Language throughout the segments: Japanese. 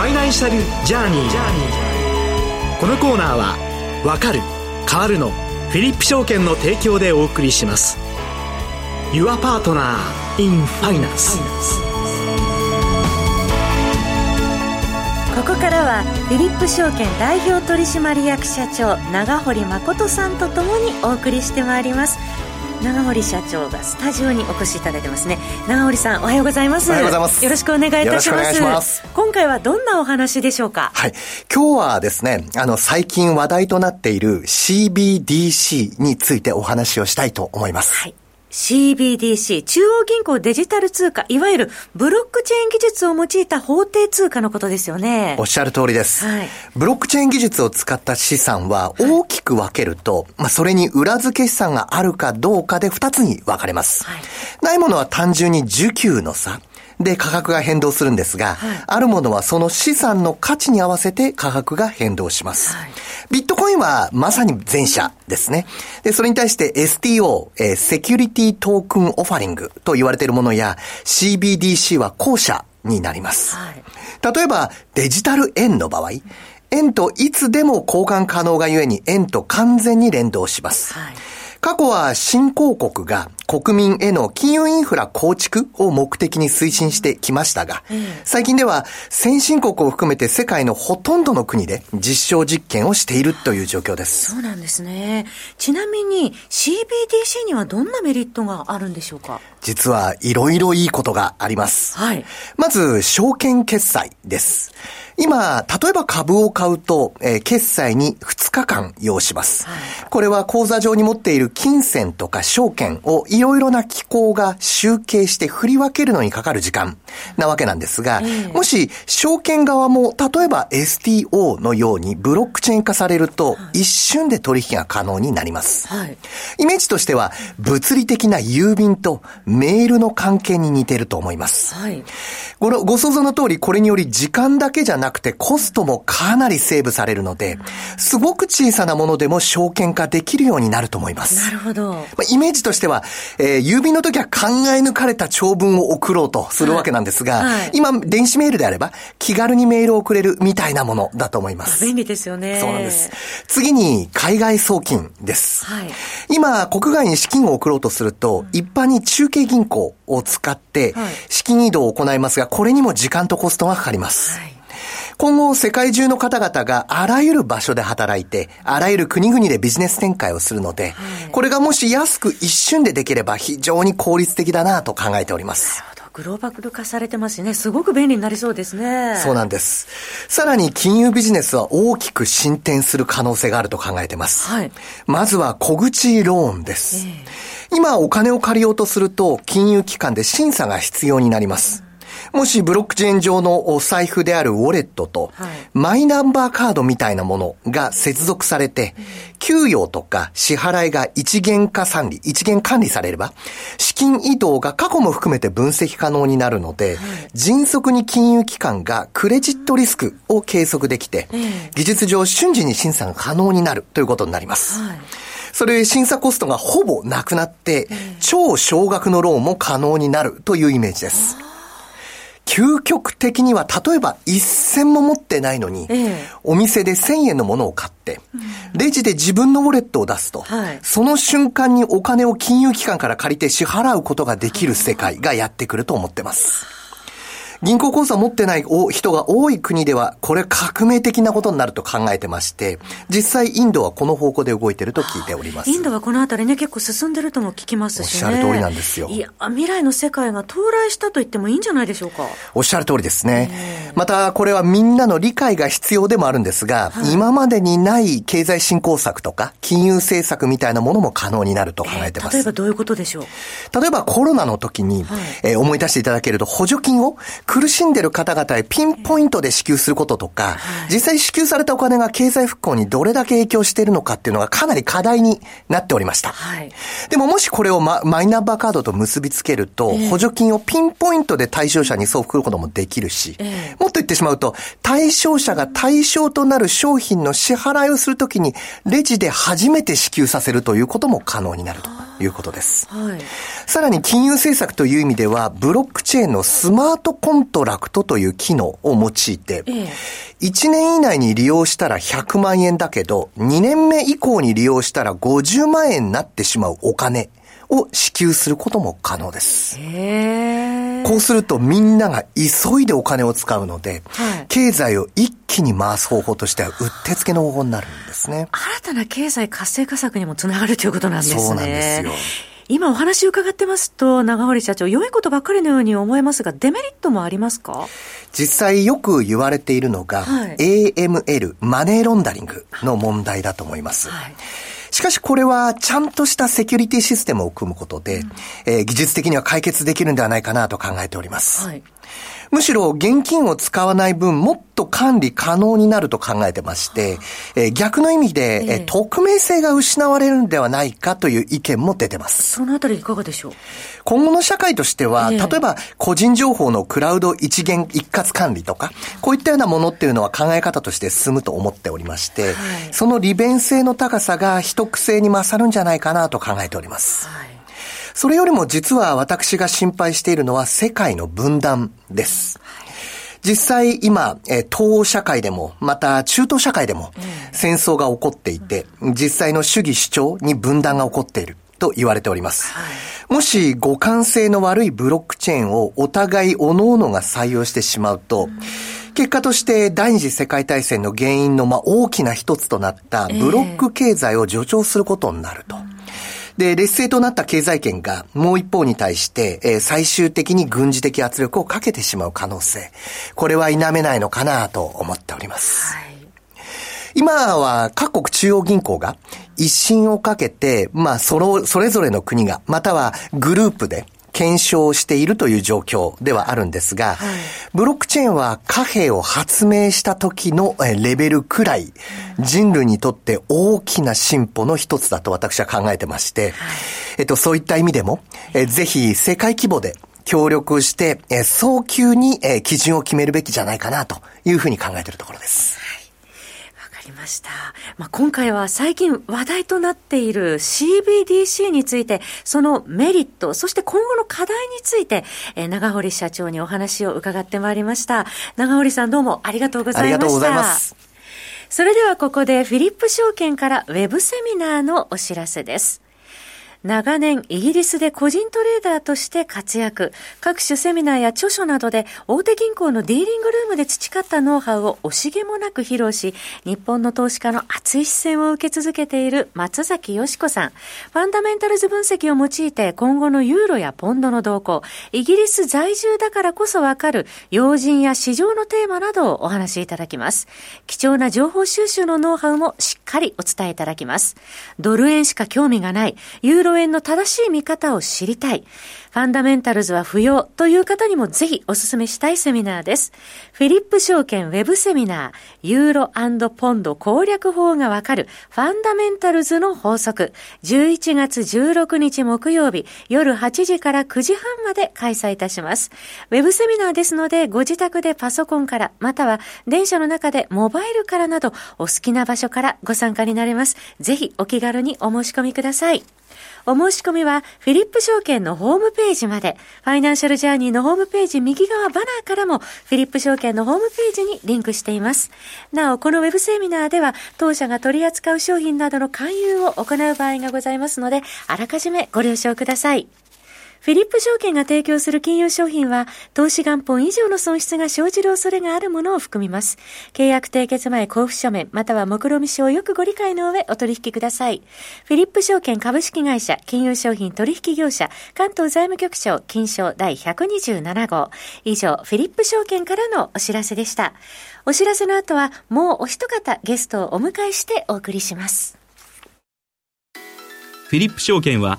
ファイナンシャルジャーニー。このコーナーは「わかる変わるの」フィリップ証券の提供でお送りします。Your Partner in Finance ここからはフィリップ証券代表取締役社長長堀誠さんとともにお送りしてまいります。長堀社長がスタジオにお越しいただいてますね。長堀さんおはようございます。おはようございます。よろしくお願いいたします。ます。今回はどんなお話でしょうか？はい。今日はですねあの最近話題となっている CBDC についてお話をしたいと思います。はい CBDC、中央銀行デジタル通貨、いわゆるブロックチェーン技術を用いた法定通貨のことですよね。おっしゃる通りです。はいブロックチェーン技術を使った資産は大きく分けると、まあ、それに裏付け資産があるかどうかで2つに分かれます。はいないものは単純に需給の差。で価格が変動するんですが、はいあるものはその資産の価値に合わせて価格が変動します。はいビットコインはまさに前者ですね。で、それに対して STO、えーセキュリティトークンオファリングと言われているものや CBDC は後者になります。はい例えば、デジタル円の場合、円といつでも交換可能がゆえに円と完全に連動します。はい過去は新興国が国民への金融インフラ構築を目的に推進してきましたが、最近では先進国を含めて世界のほとんどの国で実証実験をしているという状況です。そうなんですね。ちなみに CBDC にはどんなメリットがあるんでしょうか？実はいろいろいいことがあります。はいまず、証券決済です。今、例えば株を買うと、えー決済に2日間要します。これは口座上に持っている金銭とか証券をいろいろな機構が集計して振り分けるのにかかる時間。なわけなんですが、もし証券側も例えば STO のようにブロックチェーン化されると、一瞬で取引が可能になります。はい。イメージとしては、物理的な郵便とメールの関係に似てると思います。はい。ごろご想像の通り、これにより時間だけじゃなくてコストもかなりセーブされるので、すごく小さなものでも証券化できるようになると思います。なるほど。まあイメージとしては、えー郵便の時は考え抜かれた長文を送ろうとするわけなんですが、はいはい今、電子メールであれば、気軽にメールを送れるみたいなものだと思います。便利ですよねそうなんです。次に、海外送金です。はい今、国外に資金を送ろうとすると、一般に中継銀行を使ってはい、資金移動を行いますが、これにも時間とコストがかかります。はい今後、世界中の方々があらゆる場所で働いて、あらゆる国々でビジネス展開をするので、これがもし安く一瞬でできれば非常に効率的だなと考えております。グローバル化されてますねすごく便利になりそうですねそうなんです。さらに金融ビジネスは大きく進展する可能性があると考えています。はいまずは小口ローンです。今お金を借りようとすると金融機関で審査が必要になります。もしブロックチェーン上のお財布であるウォレットとはい、マイナンバーカードみたいなものが接続されて、給与とか支払いが一元化管理、一元管理されれば、資金移動が過去も含めて分析可能になるので、迅速に金融機関がクレジットリスクを計測できて、技術上瞬時に審査が可能になるということになります。はい。それ審査コストがほぼなくなって、超少額のローンも可能になるというイメージです。究極的には、例えば一銭も持ってないのに、ええ。お店で1000円のものを買って、レジで自分のウォレットを出すと、はい。その瞬間にお金を金融機関から借りて支払うことができる世界がやってくると思ってます。銀行口座を持ってないお人が多い国では、これ革命的なことになると考えてまして、実際インドはこの方向で動いてると聞いております。インドはこのあたりね、結構進んでるとも聞きますしね。おっしゃる通りなんですよいや、未来の世界が到来したと言ってもいいんじゃないでしょうか。おっしゃる通りですね。また、これはみんなの理解が必要でもあるんですが、今までにない経済振興策とか、金融政策みたいなものも可能になると考えてます。例えばどういうことでしょう例えばコロナの時に、えー思い出していただけると補助金を苦しんでる方々へピンポイントで支給することとか、実際支給されたお金が経済復興にどれだけ影響しているのかっていうのがかなり課題になっておりました。はいでももしこれをママイナンバーカードと結びつけると、補助金をピンポイントで対象者に送付することもできるし、えもっと言ってしまうと、対象者が対象となる商品の支払いをするときに、レジで初めて支給させるということも可能になると。いうことです。はい、さらに金融政策という意味では、ブロックチェーンのスマートコントラクトという機能を用いて、ええ、1年以内に利用したら100万円だけど、2年目以降に利用したら50万円になってしまうお金を支給することも可能です。こうするとみんなが急いでお金を使うので、はい、経済を一気に回す方法としてはうってつけの方法になるんですね。新たな経済活性化策にもつながるということなんですね。そうなんですよ。今お話伺ってますと、長堀社長、良いことばっかりのように思えますが、デメリットもありますか？実際よく言われているのが、はい、AML、マネーロンダリングの問題だと思います。はいしかしこれはちゃんとしたセキュリティシステムを組むことで、うん、えー、技術的には解決できるんではないかなと考えております。はいむしろ現金を使わない分、もっと管理可能になると考えてまして、えー、逆の意味で、えー、匿名性が失われるんではないかという意見も出てます。そのあたりいかがでしょう？今後の社会としては、例えば個人情報のクラウド一元一括管理とか、こういったようなものっていうのは考え方として進むと思っておりまして、はい、その利便性の高さが秘匿性に勝るんじゃないかなと考えております。はいそれよりも実は私が心配しているのは世界の分断です。実際今、東欧社会でも、また中東社会でも戦争が起こっていて、実際の主義主張に分断が起こっていると言われております。もし互換性の悪いブロックチェーンをお互い各々が採用してしまうと、結果として第二次世界大戦の原因のまあ大きな一つとなったブロック経済を助長することになると。で、劣勢となった経済圏がもう一方に対して、えー、最終的に軍事的圧力をかけてしまう可能性。これは否めないのかなと思っております。はい今は各国中央銀行が一新をかけて、まあ、その、それぞれの国が、またはグループで、検証しているという状況ではあるんですが、はい、ブロックチェーンは貨幣を発明した時のレベルくらい、人類にとって大きな進歩の一つだと私は考えてまして、はい、えっと、そういった意味でも、えぜひ世界規模で協力して、え早急に、え基準を決めるべきじゃないかなというふうに考えているところです。りました。まあ、今回は最近話題となっている CBDC について、そのメリット、そして今後の課題について、えー、長堀社長にお話を伺ってまいりました。長堀さんどうもありがとうございました。ありがとうございます。それではここでフィリップ証券からウェブセミナーのお知らせです。長年イギリスで個人トレーダーとして活躍、各種セミナーや著書などで大手銀行のディーリングルームで培ったノウハウを惜しげもなく披露し、日本の投資家の熱い視線を受け続けている松崎よしこさん。ファンダメンタルズ分析を用いて今後のユーロやポンドの動向、イギリス在住だからこそわかる要人や市場のテーマなどをお話しいただきます。貴重な情報収集のノウハウもしっかりお伝えいただきます。ドル円しか興味がない、ユーロロ円の正しい見方を知りたい。ファンダメンタルズは不要という方にもぜひお勧めしたいセミナーです。フィリップ証券ウェブセミナー、ユーロポンド攻略法がわかるファンダメンタルズの法則。11月16日木曜日夜8時から9時半まで開催いたします。ウェブセミナーですのでご自宅でパソコンからまたは電車の中でモバイルからなどお好きな場所からご参加になれます。ぜひお気軽にお申し込みください。お申し込みは、フィリップ証券のホームページまで、ファイナンシャルジャーニーのホームページ右側バナーからも、フィリップ証券のホームページにリンクしています。なお、このウェブセミナーでは、当社が取り扱う商品などの勧誘を行う場合がございますので、あらかじめご了承ください。フィリップ証券が提供する金融商品は、投資元本以上の損失が生じる恐れがあるものを含みます。契約締結前交付書面、または目論見書をよくご理解の上お取引ください。フィリップ証券株式会社、金融商品取引業者、関東財務局長、金賞第127号。以上、フィリップ証券からのお知らせでした。お知らせの後は、もうお一方ゲストをお迎えしてお送りします。フィリップ証券は、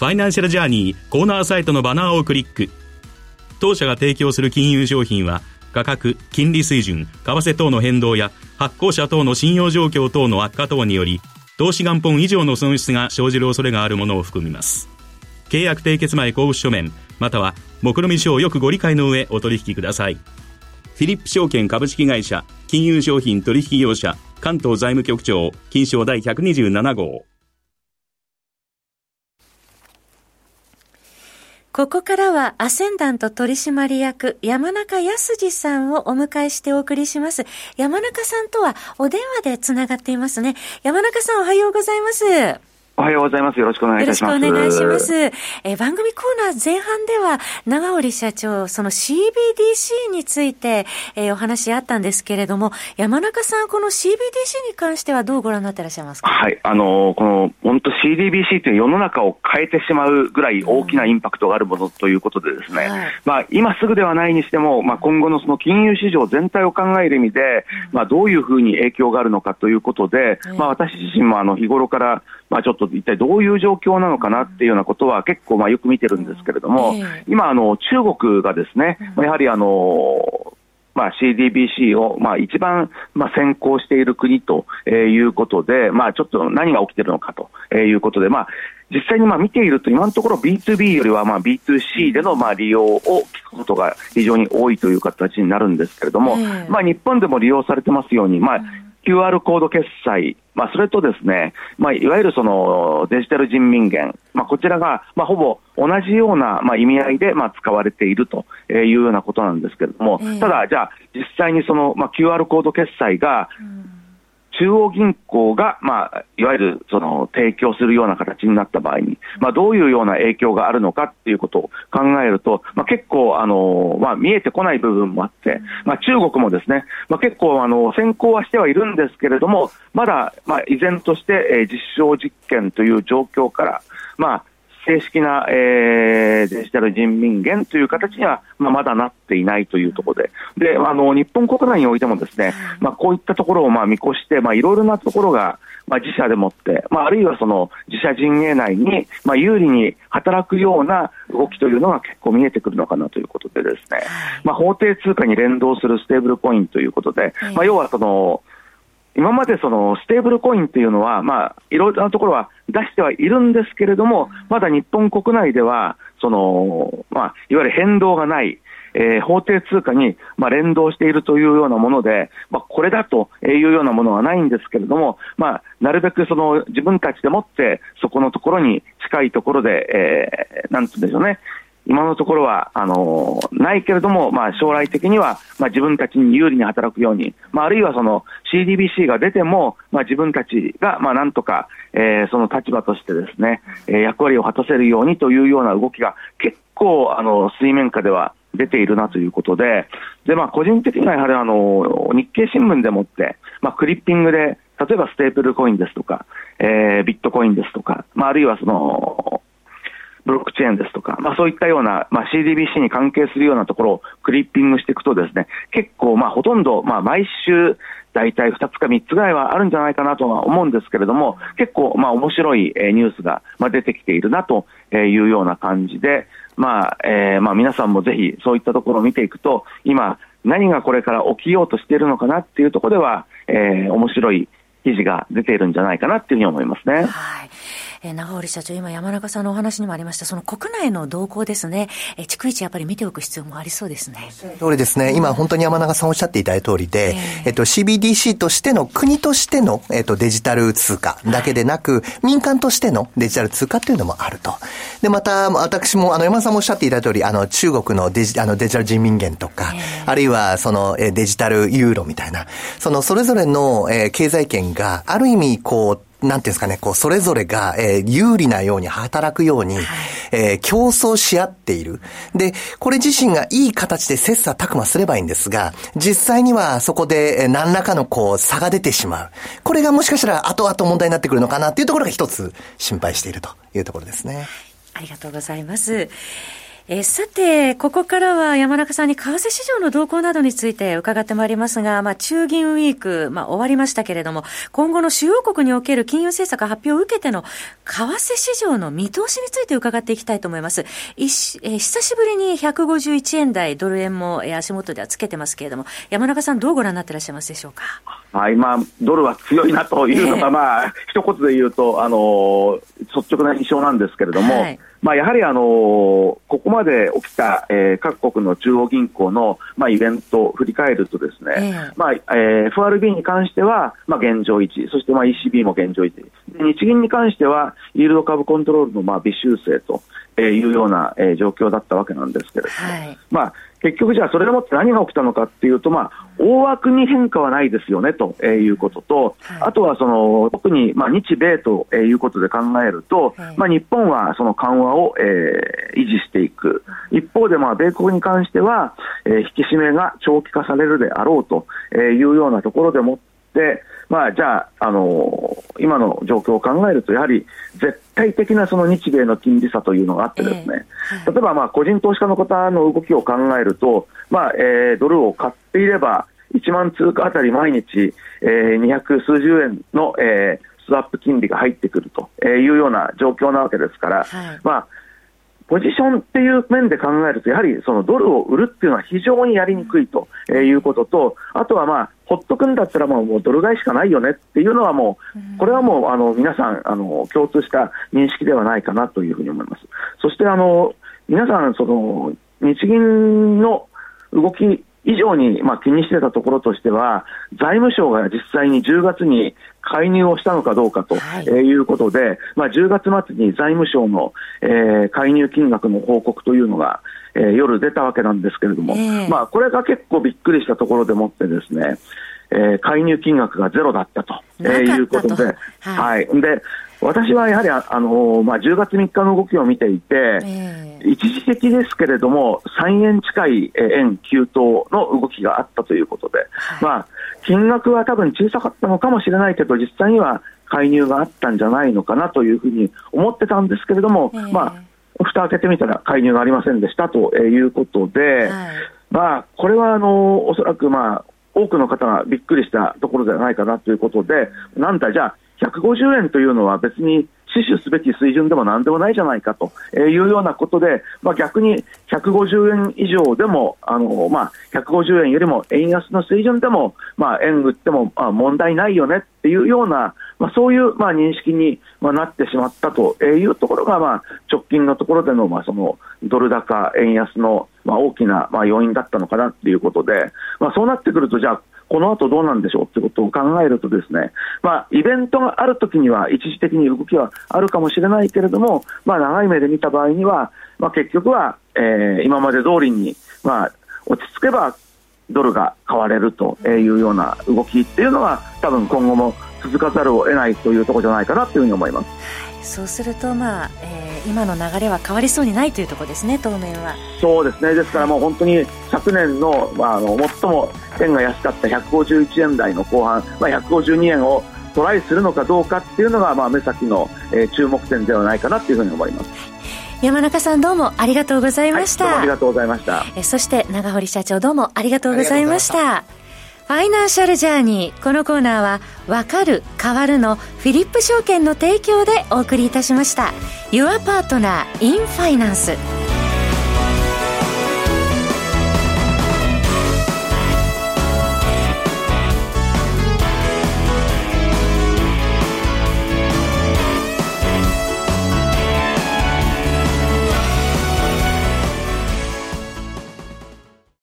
ファイナンシャルジャーニーコーナーサイトのバナーをクリック。当社が提供する金融商品は、価格、金利水準、為替等の変動や、発行者等の信用状況等の悪化等により、投資元本以上の損失が生じる恐れがあるものを含みます。契約締結前交付書面、または、目論見書をよくご理解の上お取引ください。フィリップ証券株式会社、金融商品取引業者、関東財務局長、金賞第127号。ここからはアセンダント取締役山中康二さんをお迎えしてお送りします。山中さんとはお電話でつながっていますね。山中さんおはようございます。おはようございます。よろしくお願いいたします。よろしくお願いします。え番組コーナー前半では、長織社長、その CBDC について、えー、お話あったんですけれども、山中さん、この CBDC に関してはどうご覧になってらっしゃいますか？はい、あのー、この、本当 CDBC という世の中を変えてしまうぐらい大きなインパクトがあるものということでですね、うんはい、まあ、今すぐではないにしても、まあ、今後のその金融市場全体を考える意味で、まあ、どういうふうに影響があるのかということで、まあ、私自身もあの日頃から、まあ、ちょっと一体どういう状況なのかなっていうようなことは結構まあよく見てるんですけれども、今、あの中国がですね、やはりあのまあ、CDBC を、まあ、一番、まあ、先行している国ということで、まあ、ちょっと何が起きているのかということで、まあ、実際にまあ見ていると、今のところ B2B よりはまあ B2C でのまあ利用を聞くことが非常に多いという形になるんですけれども、まあ、日本でも利用されてますように、まあ、QR コード決済、まあ、それとですね、まあ、いわゆるそのデジタル人民元、まあ、こちらが、まあ、ほぼ同じような、まあ、意味合いで、まあ、使われているというようなことなんですけれども、えー、ただ、じゃあ、実際にその、まあ、QR コード決済が、うん中央銀行が、まあ、いわゆるその提供するような形になった場合に、まあ、どういうような影響があるのかっていうことを考えると、まあ、結構、あのまあ、見えてこない部分もあって、まあ、中国もですね、まあ、結構あの先行はしてはいるんですけれども、まだ、まあ、依然として、えー、実証実験という状況から、まあ、正式な、えー、デジタル人民元という形には、まあ、まだなっていないというところで、であの日本国内においてもですね、まあ、こういったところをまあ見越して、まあ、いろいろなところが、まあ、自社でもって、まあ、あるいはその自社陣営内に、まあ、有利に働くような動きというのが結構見えてくるのかなということでですね、まあ、法定通貨に連動するステーブルコインということで、まあ、要はその、今までそのステーブルコインというのは、まあ、いろいろなところは出してはいるんですけれども、まだ日本国内では、その、まあ、いわゆる変動がない、えー、法定通貨に、まあ、連動しているというようなもので、まあ、これだというようなものはないんですけれども、まあ、なるべくその自分たちでもって、そこのところに近いところで、えー、なんて言うんでしょうね、今のところはあのないけれども、まあ、将来的には、まあ、自分たちに有利に働くように、まあ、あるいはその CDBC が出ても、まあ、自分たちが、まあ、なんとか、えー、その立場としてですね、えー、役割を果たせるようにというような動きが結構あの水面下では出ているなということで、でまあ、個人的にはやはりあの日経新聞でもって、まあ、クリッピングで、例えばステープルコインですとか、えー、ビットコインですとか、まあ、あるいはそのブロックチェーンですとか、まあ、そういったような、まあ、CDBC に関係するようなところをクリッピングしていくとですね、結構、まあ、ほとんど、まあ、毎週、大体2つか3つぐらいはあるんじゃないかなとは思うんですけれども、結構、まあ、面白いニュースが出てきているなというような感じで、まあ、えー、まあ、皆さんもぜひそういったところを見ていくと、今、何がこれから起きようとしているのかなっていうところでは、えー、面白い記事が出ているんじゃないかなっていうふうに思いますね。はいえー、長堀社長、今山中さんのお話にもありました、その国内の動向ですね、えー、逐一やっぱり見ておく必要もありそうですね。通りですね。今本当に山中さんおっしゃっていただいた通りで、えー、えっと CBDC としての国としての、えっと、デジタル通貨だけでなく、はい、民間としてのデジタル通貨っていうのもあると。で、また、私も、あの、山中さんもおっしゃっていただいた通り、あの、中国のデジあのデジタル人民元とか、えー、あるいは、その、えデジタルユーロみたいな、その、それぞれの、えー、経済圏が、ある意味、こう、なんていうんですかね、こう、それぞれが、えー、有利なように働くように、はい、えー、競争し合っている。で、これ自身がいい形で切磋琢磨すればいいんですが、実際にはそこで、え何らかのこう、差が出てしまう。これがもしかしたら後々問題になってくるのかなっていうところが一つ心配しているというところですね。ありがとうございます。えさて、ここからは山中さんに為替市場の動向などについて伺ってまいりますが、まあ、中銀ウィーク、まあ、終わりましたけれども、今後の主要国における金融政策発表を受けての為替市場の見通しについて伺っていきたいと思います。いしえ久しぶりに151円台、ドル円も、え足元ではつけてますけれども、山中さん、どうご覧になっていらっしゃいますでしょうか？はい、まあ、ドルは強いなというのが、まあ、一言で言うと、あの率直な印象なんですけれども、はいまあ、やはりあのここまで起きた、えー、各国の中央銀行の、まあ、イベントを振り返るとですね、えーまあえー、FRB に関しては、まあ、現状維持、そして、まあ、ECB も現状維持、日銀に関しては、イールド株コントロールの、まあ、微修正というような、えー、状況だったわけなんですけれども、はい、まあ、結局じゃあそれでもって何が起きたのかっていうと、まあ、大枠に変化はないですよねということと、はい、あとはその特にまあ日米ということで考えると、はい、まあ、日本はその緩和を、えー、維持していく、一方でまあ米国に関しては、えー、引き締めが長期化されるであろうというようなところでもって、まあ、じゃあ、あのー、今の状況を考えると、やはり絶対的なその日米の金利差というのがあってですね、例えばまあ個人投資家の方の動きを考えると、まあえー、ドルを買っていれば、1万通貨あたり毎日、えー、200数十円の、えー、スワップ金利が入ってくるというような状況なわけですから、はい、まあポジションっていう面で考えると、やはりそのドルを売るっていうのは非常にやりにくいということと、あとはまあ、ほっとくんだったらもうドル買いしかないよねっていうのはもう、これはもうあの皆さんあの共通した認識ではないかなというふうに思います。そしてあの皆さんその日銀の動き以上に、まあ、気にしてたところとしては、財務省が実際に10月に介入をしたのかどうかと、はい、うことで、まあ、10月末に財務省の、えー、介入金額の報告というのが、えー、夜出たわけなんですけれども、えー、まあ、これが結構びっくりしたところでもってですね、えー、介入金額がゼロだったと、えー、いうことで、はい、はい、で私はやはりあの、まあ、10月3日の動きを見ていて、えー、一時的ですけれども、3円近い円急騰の動きがあったということで、はい、まあ、金額は多分小さかったのかもしれないけど、実際には介入があったんじゃないのかなというふうに思ってたんですけれども、えー、まあ、蓋開けてみたら介入がありませんでしたということで、はい、まあ、これはあのおそらく、まあ、多くの方がびっくりしたところではないかなということで、なんだ、じゃあ、150円というのは別に死守すべき水準でもなんでもないじゃないかというようなことで、まあ、逆に150円以上でも、あのまあ、150円よりも円安の水準でも、まあ、円売っても、あ、問題ないよねっていうような、まあ、そういう、まあ、認識に、まあ、なってしまったというところが、まあ、直近のところでの,、まあそのドル高、円安の、まあ、大きな、まあ、要因だったのかなということで、まあ、そうなってくると、じゃあ、この後どうなんでしょうということを考えるとですね、まあ、イベントがあるときには一時的に動きはあるかもしれないけれども、まあ、長い目で見た場合には、まあ、結局は、えー、今まで通りに、まあ、落ち着けばドルが買われるというような動きっていうのは多分今後も続かざるを得ないというところじゃないかなというふうに思います。そうすると、まあえー、今の流れは変わりそうにないというところですね、当面は。そうですね、ですからもう本当に昨年の,、まあ、あの最も円が安かった151円台の後半、まあ、152円をトライするのかどうかっていうのが、まあ、目先の、えー、注目点ではないかなというふうに思います。山中さんどうもありがとうございました。はい、ありがとうございました。えそして長堀社長どうもありがとうございました。ファイナンシャルジャーニー。このコーナーは、わかる、変わるのフィリップ証券の提供でお送りいたしました。Your Partner in Finance。